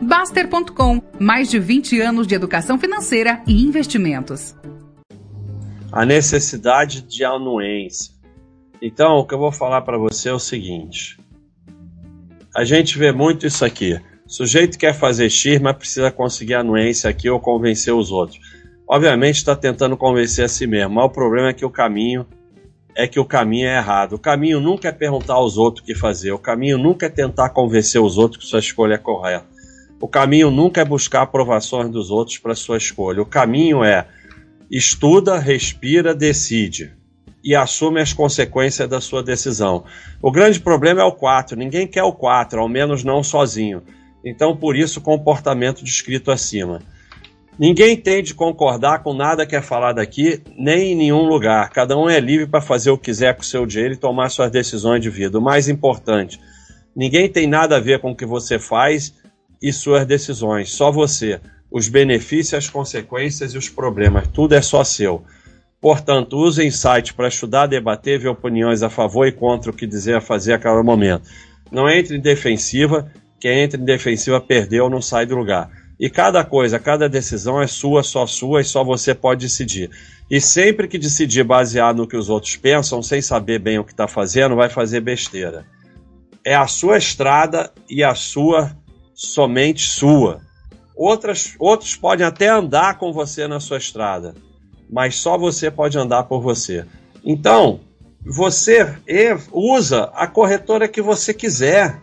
Baster.com, mais de 20 anos de educação financeira e investimentos. A necessidade de anuência. Então, o que eu vou falar para você é o seguinte: a gente vê muito isso aqui. O sujeito quer fazer X, mas precisa conseguir anuência aqui ou convencer os outros. Obviamente está tentando convencer a si mesmo, mas o problema é que o caminho é que o caminho é errado. O caminho nunca é perguntar aos outros o que fazer. O caminho nunca é tentar convencer os outros que sua escolha é correta. O caminho nunca é buscar aprovações dos outros para sua escolha. O caminho é estuda, respira, decide e assume as consequências da sua decisão. O grande problema é o 4. Ninguém quer o 4, ao menos não sozinho. Então, por isso, comportamento descrito acima. Ninguém tem de concordar com nada que é falado aqui, nem em nenhum lugar. Cada um é livre para fazer o que quiser com o seu dinheiro e tomar suas decisões de vida. O mais importante, ninguém tem nada a ver com o que você faz e suas decisões, só você. Os benefícios, as consequências e os problemas, tudo é só seu. Portanto, use insight para estudar, debater, ver opiniões a favor e contra o que dizer fazer a cada momento. Não entre em defensiva, quem entra em defensiva perdeu, não sai do lugar. E cada coisa, cada decisão é sua, só sua e só você pode decidir. E sempre que decidir baseado no que os outros pensam, sem saber bem o que está fazendo, vai fazer besteira. É a sua estrada e a sua somente sua. Outras, outros podem até andar com você na sua estrada, mas só você pode andar por você. Então, você usa a corretora que você quiser.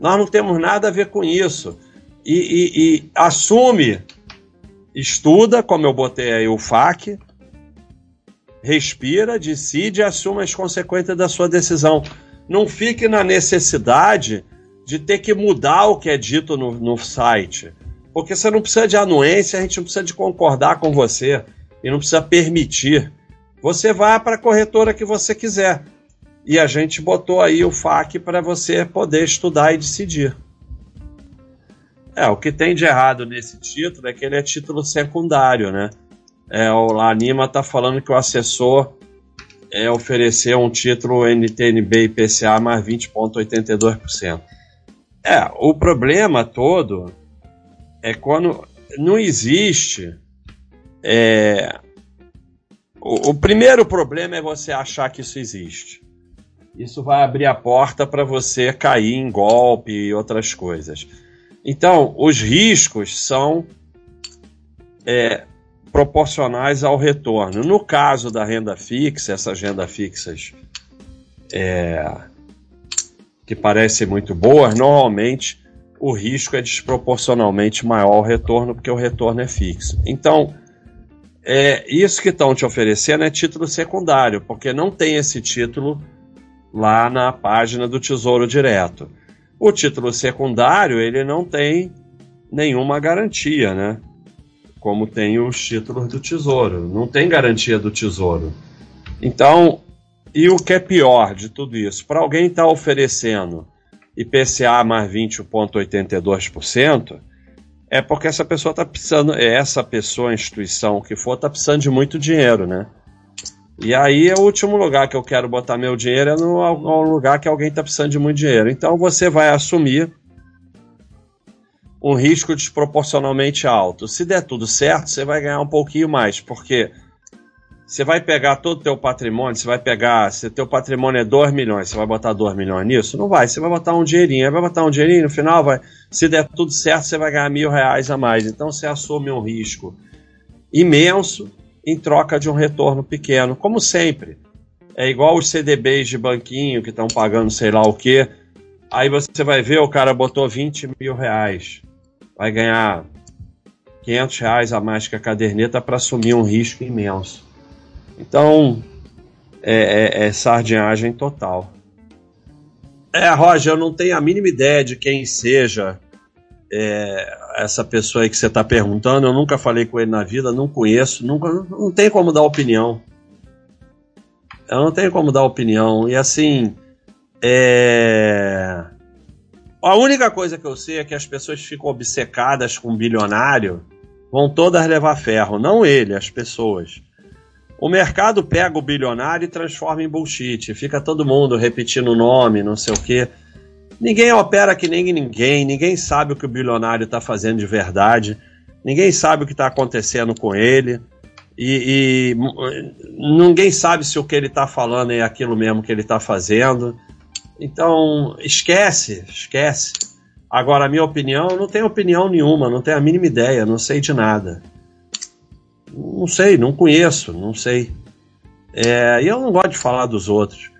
Nós não temos nada a ver com isso. E, e, e assume, estuda, como eu botei aí o FAQ, respira, decide e assume as consequências da sua decisão. Não fique na necessidade de ter que mudar o que é dito no, no site. Porque você não precisa de anuência, a gente não precisa de concordar com você e não precisa permitir. Você vai para a corretora que você quiser. E a gente botou aí o FAQ para você poder estudar e decidir. É, o que tem de errado nesse título é que ele é título secundário, né? É, o Anima está falando que o assessor é, ofereceu um título NTNB e PCA mais 20,82%. É, o problema todo é quando não existe. É, o, o, primeiro problema é você achar que isso existe. Isso vai abrir a porta para você cair em golpe e outras coisas. Então, os riscos são é, proporcionais ao retorno. No caso da renda fixa, essas rendas fixas é, que parecem muito boas, normalmente o risco é desproporcionalmente maior ao retorno, porque o retorno é fixo. Então, é, isso que estão te oferecendo é título secundário, porque não tem esse título lá na página do Tesouro Direto. O título secundário, ele não tem nenhuma garantia, né? Como tem os títulos do Tesouro. Não tem garantia do Tesouro. Então, e o que é pior de tudo isso? Para alguém estar tá oferecendo IPCA mais 20,82%, é porque essa pessoa está precisando, é essa pessoa, instituição que for, está precisando de muito dinheiro, né? E aí é o último lugar que eu quero botar meu dinheiro é no, no lugar que alguém está precisando de muito dinheiro. Então você vai assumir um risco desproporcionalmente alto. Se der tudo certo, você vai ganhar um pouquinho mais, porque você vai pegar todo o teu patrimônio, você vai pegar, se teu patrimônio é 2 milhões, você vai botar 2 milhões nisso? Não vai, você vai botar um dinheirinho, vai botar um dinheirinho, no final vai, se der tudo certo, você vai ganhar mil reais a mais. Então você assume um risco imenso em troca de um retorno pequeno, como sempre. É igual os CDBs de banquinho que estão pagando sei lá o que. Aí você vai ver, o cara botou 20 mil reais. Vai ganhar 500 reais a mais que a caderneta para assumir um risco imenso. Então, é, é, é sardinhagem total. É, Roger, eu não tenho a mínima ideia de quem seja é, essa pessoa aí que você está perguntando. Eu nunca falei com ele na vida, não conheço, nunca, não tem como dar opinião. Eu não tenho como dar opinião. E assim, é... a única coisa que eu sei é que as pessoas ficam obcecadas com um bilionário, vão todas levar ferro, não ele, as pessoas. O mercado pega o bilionário e transforma em bullshit. Fica todo mundo repetindo o nome, não sei o quê. Ninguém opera que nem ninguém, ninguém sabe o que o bilionário está fazendo de verdade, ninguém sabe o que está acontecendo com ele, e, e, ninguém sabe se o que ele está falando é aquilo mesmo que ele está fazendo. Então, esquece, esquece. Agora, a minha opinião, não tenho opinião nenhuma, não tenho a mínima ideia, não sei de nada. Não sei, não conheço, não sei. É, e eu não gosto de falar dos outros.